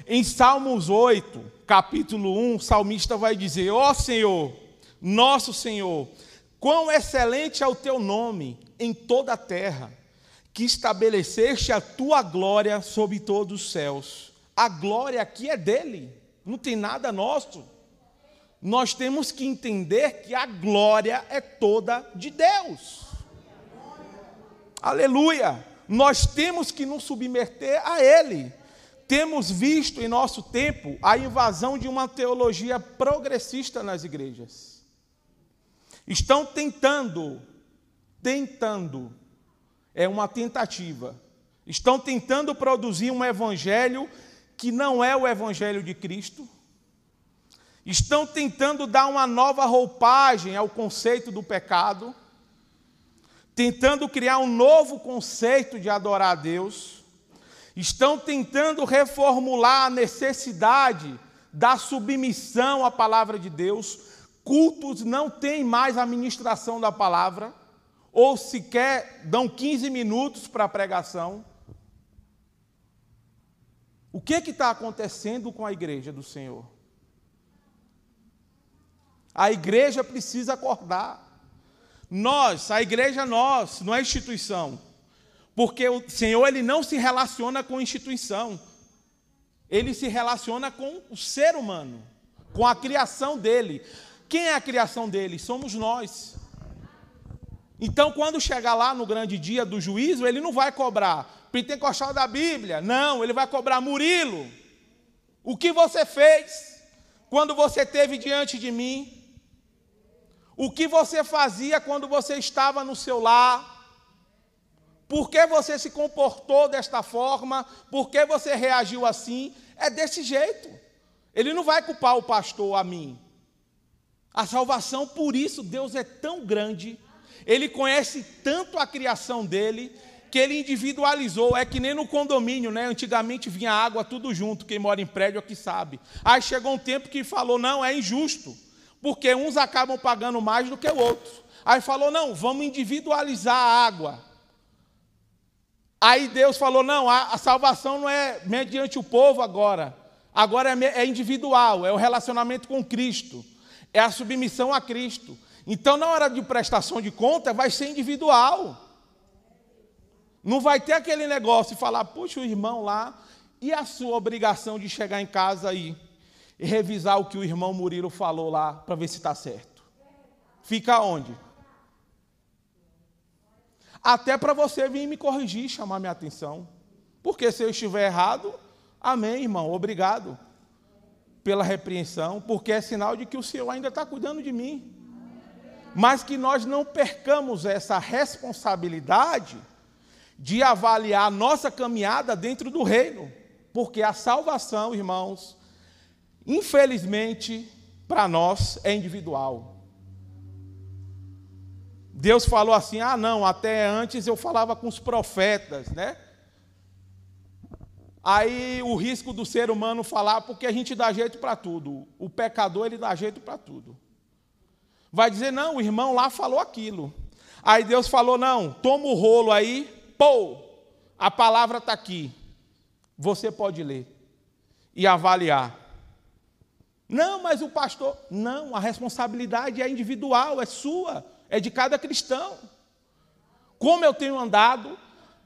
Em Salmos 8, capítulo 1, o salmista vai dizer: Ó oh Senhor, nosso Senhor, quão excelente é o teu nome em toda a terra, que estabeleceste a tua glória sobre todos os céus. A glória aqui é dele, não tem nada nosso. Nós temos que entender que a glória é toda de Deus. Aleluia! Nós temos que nos submeter a Ele. Temos visto em nosso tempo a invasão de uma teologia progressista nas igrejas. Estão tentando, tentando, é uma tentativa, estão tentando produzir um evangelho que não é o evangelho de Cristo. Estão tentando dar uma nova roupagem ao conceito do pecado, tentando criar um novo conceito de adorar a Deus estão tentando reformular a necessidade da submissão à palavra de Deus. Cultos não têm mais a ministração da palavra, ou sequer dão 15 minutos para a pregação. O que está acontecendo com a igreja do Senhor? A igreja precisa acordar. Nós, a igreja nós, não é instituição. Porque o Senhor ele não se relaciona com instituição. Ele se relaciona com o ser humano, com a criação dele. Quem é a criação dele? Somos nós. Então, quando chegar lá no grande dia do juízo, ele não vai cobrar pentecostal da Bíblia. Não, ele vai cobrar Murilo. O que você fez quando você esteve diante de mim? O que você fazia quando você estava no seu lar? Por que você se comportou desta forma? Por que você reagiu assim? É desse jeito. Ele não vai culpar o pastor a mim. A salvação, por isso, Deus é tão grande, ele conhece tanto a criação dele, que ele individualizou. É que nem no condomínio, né? Antigamente vinha água tudo junto, quem mora em prédio é que sabe. Aí chegou um tempo que falou: não, é injusto, porque uns acabam pagando mais do que o outro. Aí falou: não, vamos individualizar a água. Aí Deus falou: não, a, a salvação não é mediante o povo agora. Agora é, é individual, é o relacionamento com Cristo, é a submissão a Cristo. Então, na hora de prestação de conta, vai ser individual. Não vai ter aquele negócio de falar, puxa, o irmão lá, e a sua obrigação de chegar em casa aí e revisar o que o irmão Murilo falou lá para ver se está certo? Fica onde? Até para você vir me corrigir, chamar minha atenção. Porque se eu estiver errado, amém, irmão, obrigado pela repreensão, porque é sinal de que o Senhor ainda está cuidando de mim. Mas que nós não percamos essa responsabilidade de avaliar a nossa caminhada dentro do reino, porque a salvação, irmãos, infelizmente, para nós é individual. Deus falou assim: ah, não, até antes eu falava com os profetas, né? Aí o risco do ser humano falar, porque a gente dá jeito para tudo. O pecador, ele dá jeito para tudo. Vai dizer, não, o irmão lá falou aquilo. Aí Deus falou, não, toma o rolo aí, pô, a palavra está aqui. Você pode ler e avaliar. Não, mas o pastor. Não, a responsabilidade é individual, é sua é de cada cristão. Como eu tenho andado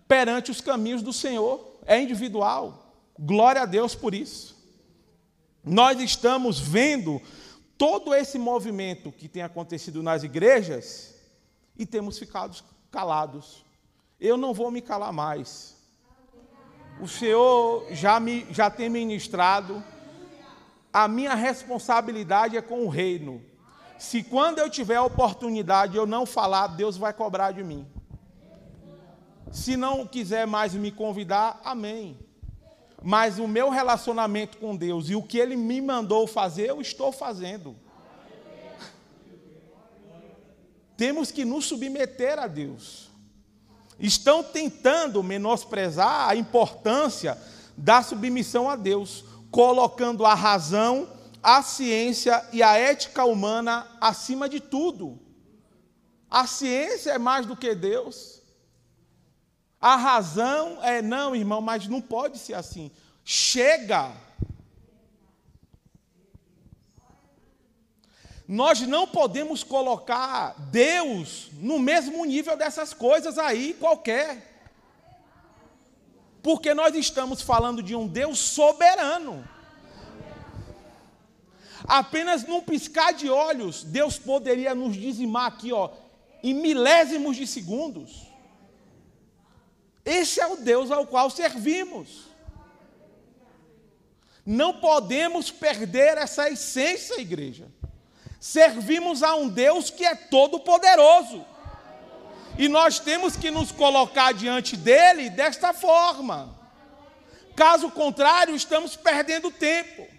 perante os caminhos do Senhor, é individual. Glória a Deus por isso. Nós estamos vendo todo esse movimento que tem acontecido nas igrejas e temos ficado calados. Eu não vou me calar mais. O Senhor já, me, já tem ministrado. A minha responsabilidade é com o reino se quando eu tiver a oportunidade eu não falar, Deus vai cobrar de mim. Se não quiser mais me convidar, amém. Mas o meu relacionamento com Deus e o que Ele me mandou fazer, eu estou fazendo. Temos que nos submeter a Deus. Estão tentando menosprezar a importância da submissão a Deus, colocando a razão a ciência e a ética humana acima de tudo. A ciência é mais do que Deus. A razão é não, irmão, mas não pode ser assim. Chega. Nós não podemos colocar Deus no mesmo nível dessas coisas aí, qualquer. Porque nós estamos falando de um Deus soberano. Apenas num piscar de olhos, Deus poderia nos dizimar aqui, ó, em milésimos de segundos. Esse é o Deus ao qual servimos. Não podemos perder essa essência, igreja. Servimos a um Deus que é todo-poderoso. E nós temos que nos colocar diante dele desta forma. Caso contrário, estamos perdendo tempo.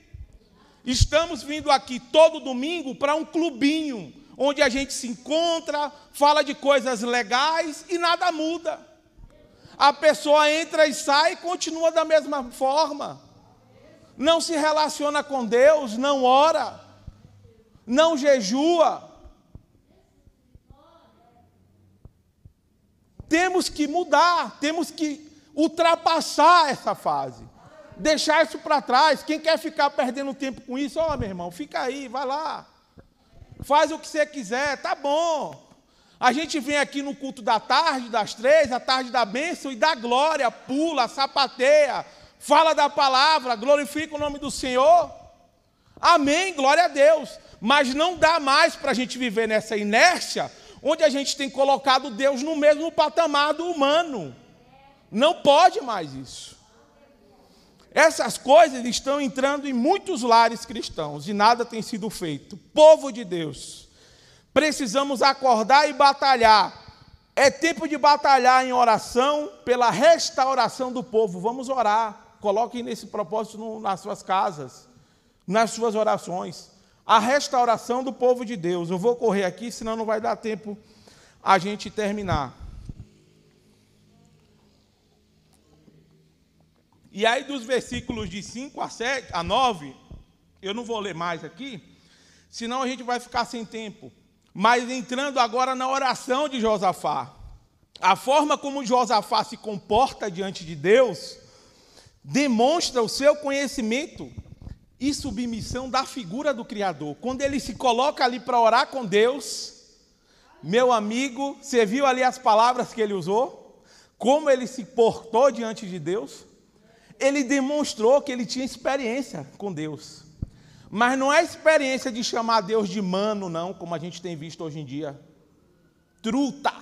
Estamos vindo aqui todo domingo para um clubinho, onde a gente se encontra, fala de coisas legais e nada muda. A pessoa entra e sai e continua da mesma forma. Não se relaciona com Deus, não ora não jejua. Temos que mudar, temos que ultrapassar essa fase, deixar isso para trás. Quem quer ficar perdendo tempo com isso, ó, meu irmão, fica aí, vai lá, faz o que você quiser, tá bom. A gente vem aqui no culto da tarde, das três, a tarde da bênção e da glória, pula, sapateia, fala da palavra, glorifica o nome do Senhor. Amém, glória a Deus. Mas não dá mais para a gente viver nessa inércia, onde a gente tem colocado Deus no mesmo patamar do humano. Não pode mais isso. Essas coisas estão entrando em muitos lares cristãos e nada tem sido feito. Povo de Deus, precisamos acordar e batalhar. É tempo de batalhar em oração pela restauração do povo. Vamos orar. Coloquem nesse propósito no, nas suas casas, nas suas orações a restauração do povo de Deus. Eu vou correr aqui, senão não vai dar tempo a gente terminar. E aí, dos versículos de 5 a, 7, a 9, eu não vou ler mais aqui, senão a gente vai ficar sem tempo. Mas entrando agora na oração de Josafá. A forma como Josafá se comporta diante de Deus demonstra o seu conhecimento e submissão da figura do Criador. Quando ele se coloca ali para orar com Deus, meu amigo, você viu ali as palavras que ele usou? Como ele se portou diante de Deus? Ele demonstrou que ele tinha experiência com Deus. Mas não é experiência de chamar Deus de mano, não, como a gente tem visto hoje em dia. Truta.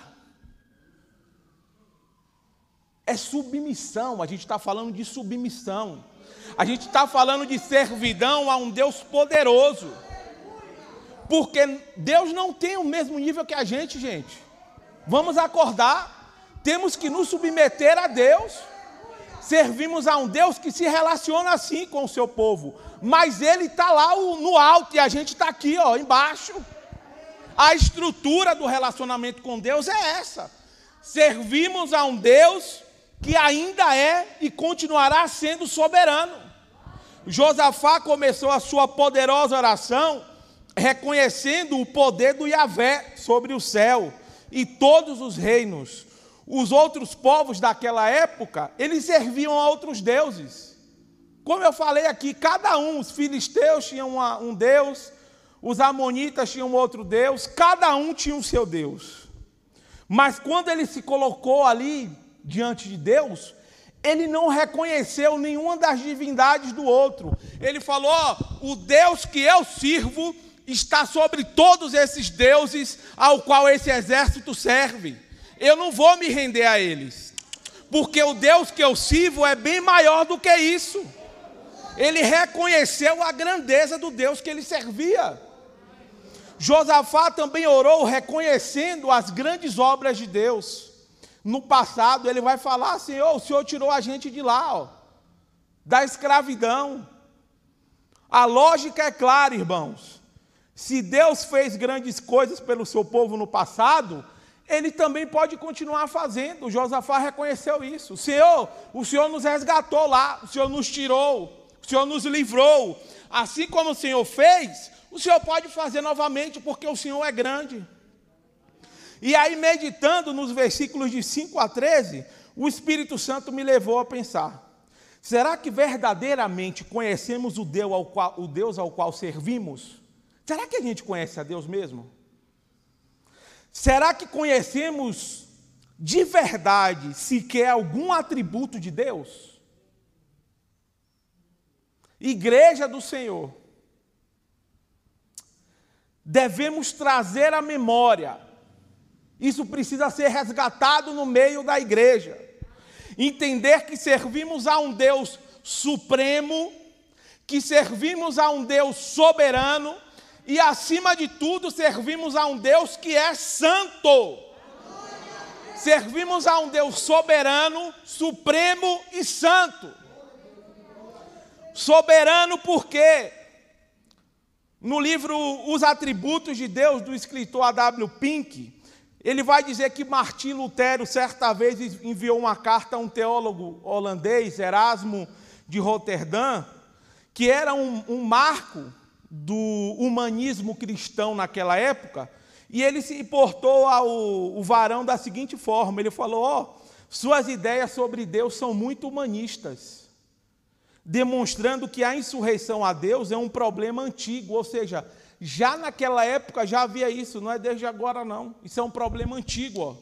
É submissão, a gente está falando de submissão. A gente está falando de servidão a um Deus poderoso. Porque Deus não tem o mesmo nível que a gente, gente. Vamos acordar. Temos que nos submeter a Deus. Servimos a um Deus que se relaciona assim com o seu povo. Mas Ele está lá no alto e a gente está aqui, ó, embaixo. A estrutura do relacionamento com Deus é essa. Servimos a um Deus que ainda é e continuará sendo soberano. Josafá começou a sua poderosa oração reconhecendo o poder do Yahvé sobre o céu e todos os reinos. Os outros povos daquela época, eles serviam a outros deuses. Como eu falei aqui, cada um, os filisteus tinham uma, um deus, os amonitas tinham outro deus, cada um tinha o seu deus. Mas quando ele se colocou ali diante de Deus, ele não reconheceu nenhuma das divindades do outro. Ele falou: oh, o Deus que eu sirvo está sobre todos esses deuses ao qual esse exército serve. Eu não vou me render a eles, porque o Deus que eu sirvo é bem maior do que isso. Ele reconheceu a grandeza do Deus que ele servia. Josafá também orou reconhecendo as grandes obras de Deus no passado, ele vai falar assim: oh, o Senhor tirou a gente de lá, ó, da escravidão. A lógica é clara, irmãos. Se Deus fez grandes coisas pelo seu povo no passado, ele também pode continuar fazendo. Josafá reconheceu isso. O Senhor, o Senhor nos resgatou lá, o Senhor nos tirou, o Senhor nos livrou. Assim como o Senhor fez, o Senhor pode fazer novamente, porque o Senhor é grande. E aí, meditando nos versículos de 5 a 13, o Espírito Santo me levou a pensar: será que verdadeiramente conhecemos o Deus ao qual, o Deus ao qual servimos? Será que a gente conhece a Deus mesmo? Será que conhecemos de verdade sequer algum atributo de Deus? Igreja do Senhor, devemos trazer à memória, isso precisa ser resgatado no meio da igreja, entender que servimos a um Deus supremo, que servimos a um Deus soberano, e, acima de tudo, servimos a um Deus que é santo. Servimos a um Deus soberano, supremo e santo. Soberano porque no livro Os Atributos de Deus, do escritor A.W. Pink, ele vai dizer que Martim Lutero, certa vez, enviou uma carta a um teólogo holandês, Erasmo de Roterdã, que era um, um marco do humanismo cristão naquela época, e ele se portou ao o varão da seguinte forma: ele falou, ó, oh, suas ideias sobre Deus são muito humanistas, demonstrando que a insurreição a Deus é um problema antigo, ou seja, já naquela época já havia isso, não é desde agora não, isso é um problema antigo. Ó.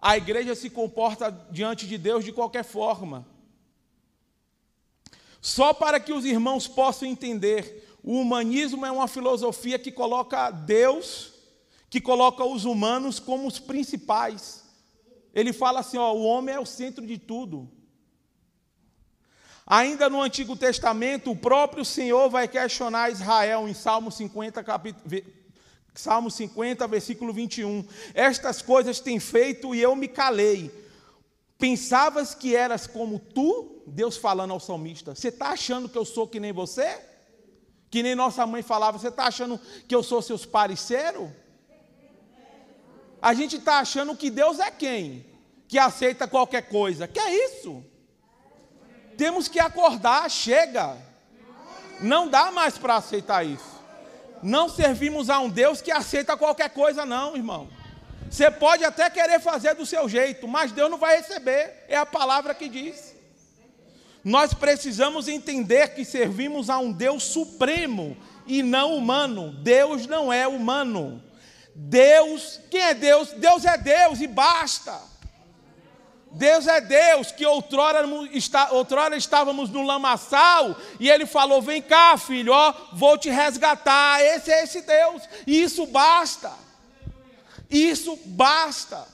A igreja se comporta diante de Deus de qualquer forma. Só para que os irmãos possam entender o humanismo é uma filosofia que coloca Deus, que coloca os humanos como os principais. Ele fala assim: ó, o homem é o centro de tudo. Ainda no Antigo Testamento, o próprio Senhor vai questionar Israel em Salmo 50, capítulo, Salmo 50, versículo 21. Estas coisas tem feito e eu me calei. Pensavas que eras como tu? Deus falando ao salmista. Você está achando que eu sou que nem você? Que nem nossa mãe falava, você está achando que eu sou seus parceiros? A gente está achando que Deus é quem? Que aceita qualquer coisa. Que é isso? Temos que acordar, chega. Não dá mais para aceitar isso. Não servimos a um Deus que aceita qualquer coisa, não, irmão. Você pode até querer fazer do seu jeito, mas Deus não vai receber. É a palavra que diz. Nós precisamos entender que servimos a um Deus supremo e não humano. Deus não é humano. Deus, quem é Deus? Deus é Deus e basta. Deus é Deus, que outrora, outrora estávamos no lamaçal, e Ele falou: Vem cá, filho, ó, vou te resgatar. Esse é esse Deus, e isso basta. Isso basta.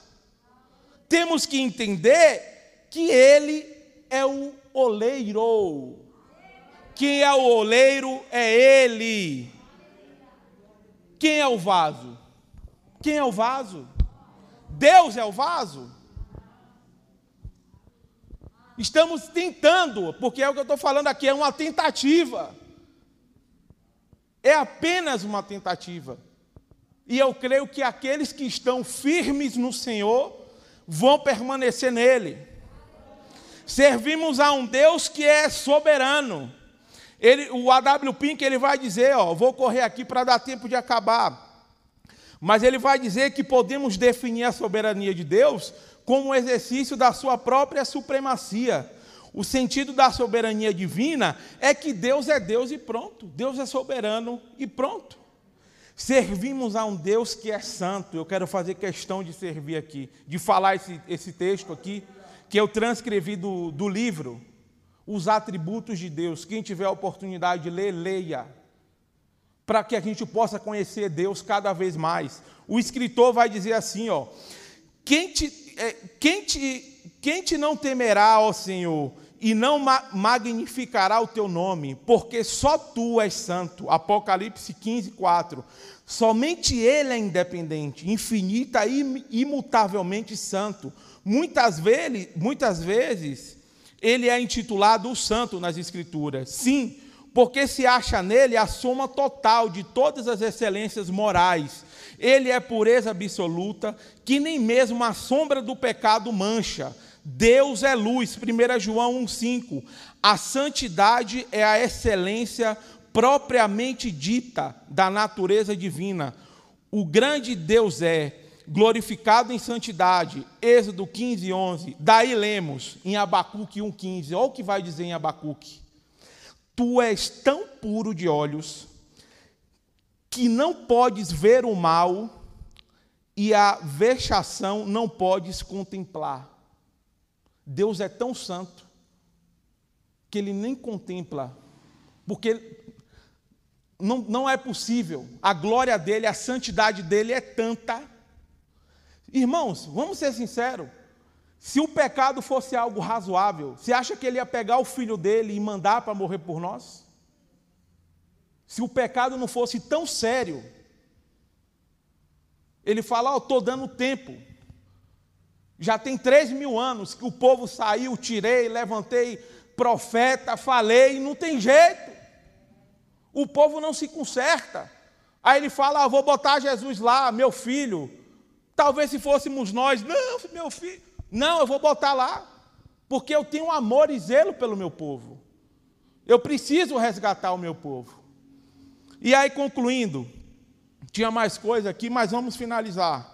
Temos que entender que Ele é o oleiro. Quem é o oleiro é ele. Quem é o vaso? Quem é o vaso? Deus é o vaso. Estamos tentando, porque é o que eu estou falando aqui, é uma tentativa. É apenas uma tentativa. E eu creio que aqueles que estão firmes no Senhor vão permanecer nele. Servimos a um Deus que é soberano. Ele, o A.W. Pink ele vai dizer, ó, vou correr aqui para dar tempo de acabar. Mas ele vai dizer que podemos definir a soberania de Deus como um exercício da sua própria supremacia. O sentido da soberania divina é que Deus é Deus e pronto. Deus é soberano e pronto. Servimos a um Deus que é santo. Eu quero fazer questão de servir aqui, de falar esse, esse texto aqui que eu transcrevi do, do livro, Os Atributos de Deus. Quem tiver a oportunidade de ler, leia. Para que a gente possa conhecer Deus cada vez mais. O escritor vai dizer assim: ó, quem te, é, quem te, quem te não temerá, ó Senhor, e não ma magnificará o teu nome, porque só tu és santo. Apocalipse 15, 4. Somente Ele é independente, infinita e imutavelmente santo Muitas vezes, muitas vezes ele é intitulado o santo nas Escrituras. Sim, porque se acha nele a soma total de todas as excelências morais. Ele é pureza absoluta, que nem mesmo a sombra do pecado mancha. Deus é luz, 1 João 1,5. A santidade é a excelência propriamente dita da natureza divina. O grande Deus é glorificado em santidade, Êxodo 15, 11. Daí lemos em Abacuque 1,15. Olha o que vai dizer em Abacuque. Tu és tão puro de olhos que não podes ver o mal e a vexação não podes contemplar. Deus é tão santo que ele nem contempla, porque não, não é possível. A glória dele, a santidade dele é tanta. Irmãos, vamos ser sinceros. Se o pecado fosse algo razoável, você acha que ele ia pegar o filho dele e mandar para morrer por nós? Se o pecado não fosse tão sério, ele fala: Ó, oh, estou dando tempo. Já tem três mil anos que o povo saiu, tirei, levantei profeta, falei, não tem jeito. O povo não se conserta. Aí ele fala: ah, vou botar Jesus lá, meu filho. Talvez se fôssemos nós, não, meu filho, não, eu vou botar lá, porque eu tenho amor e zelo pelo meu povo. Eu preciso resgatar o meu povo. E aí, concluindo, tinha mais coisa aqui, mas vamos finalizar.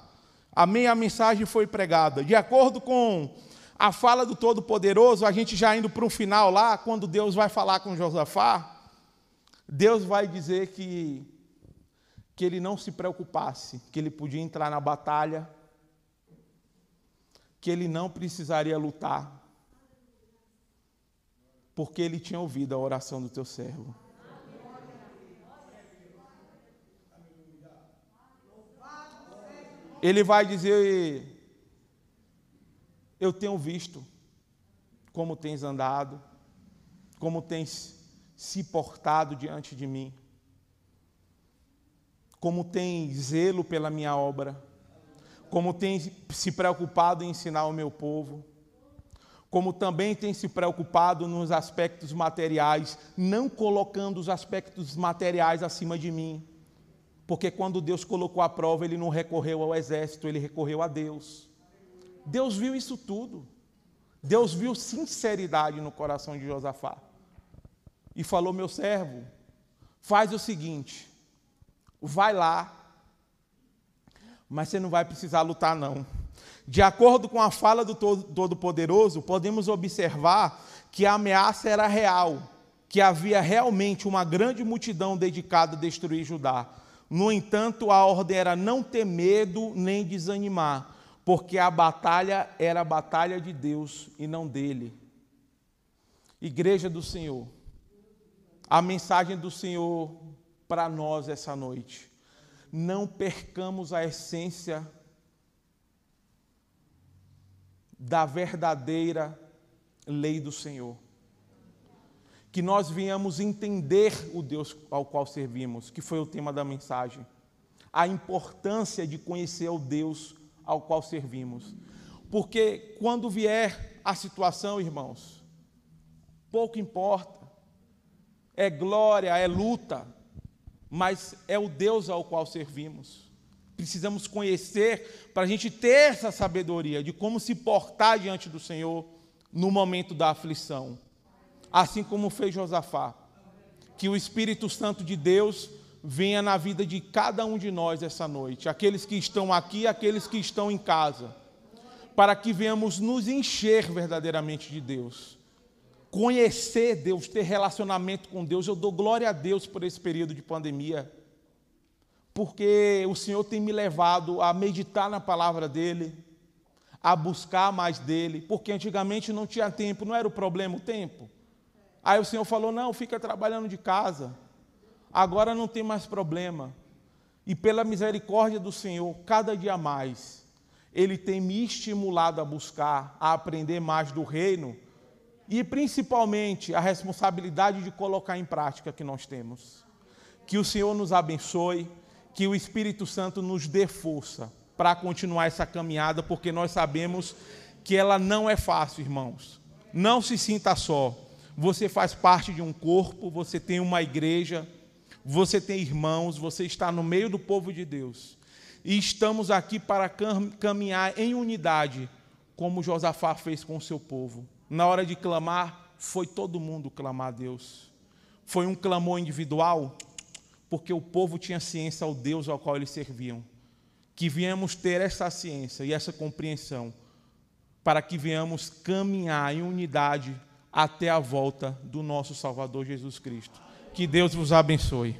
A minha mensagem foi pregada. De acordo com a fala do Todo-Poderoso, a gente já indo para o final lá, quando Deus vai falar com Josafá, Deus vai dizer que, que ele não se preocupasse, que ele podia entrar na batalha, que ele não precisaria lutar, porque ele tinha ouvido a oração do teu servo. Ele vai dizer: Eu tenho visto como tens andado, como tens se portado diante de mim, como tens zelo pela minha obra, como tens se preocupado em ensinar o meu povo, como também tem se preocupado nos aspectos materiais, não colocando os aspectos materiais acima de mim porque quando Deus colocou a prova, ele não recorreu ao exército, ele recorreu a Deus. Deus viu isso tudo. Deus viu sinceridade no coração de Josafá. E falou: Meu servo, faz o seguinte, vai lá, mas você não vai precisar lutar, não. De acordo com a fala do Todo-Poderoso, podemos observar que a ameaça era real, que havia realmente uma grande multidão dedicada a destruir Judá. No entanto, a ordem era não ter medo nem desanimar, porque a batalha era a batalha de Deus e não dele. Igreja do Senhor, a mensagem do Senhor para nós essa noite. Não percamos a essência da verdadeira lei do Senhor que nós venhamos entender o Deus ao qual servimos, que foi o tema da mensagem. A importância de conhecer o Deus ao qual servimos. Porque quando vier a situação, irmãos, pouco importa. É glória, é luta, mas é o Deus ao qual servimos. Precisamos conhecer para a gente ter essa sabedoria de como se portar diante do Senhor no momento da aflição assim como fez Josafá. Que o Espírito Santo de Deus venha na vida de cada um de nós essa noite, aqueles que estão aqui, aqueles que estão em casa, para que venhamos nos encher verdadeiramente de Deus. Conhecer Deus, ter relacionamento com Deus, eu dou glória a Deus por esse período de pandemia, porque o Senhor tem me levado a meditar na palavra dEle, a buscar mais dEle, porque antigamente não tinha tempo, não era o problema o tempo. Aí o Senhor falou: não, fica trabalhando de casa. Agora não tem mais problema. E pela misericórdia do Senhor, cada dia mais, Ele tem me estimulado a buscar, a aprender mais do reino e principalmente a responsabilidade de colocar em prática que nós temos. Que o Senhor nos abençoe, que o Espírito Santo nos dê força para continuar essa caminhada, porque nós sabemos que ela não é fácil, irmãos. Não se sinta só você faz parte de um corpo, você tem uma igreja, você tem irmãos, você está no meio do povo de Deus. E estamos aqui para caminhar em unidade, como Josafá fez com o seu povo. Na hora de clamar, foi todo mundo clamar a Deus. Foi um clamor individual, porque o povo tinha ciência ao Deus ao qual eles serviam, que viemos ter essa ciência e essa compreensão, para que venhamos caminhar em unidade até a volta do nosso Salvador Jesus Cristo. Que Deus vos abençoe.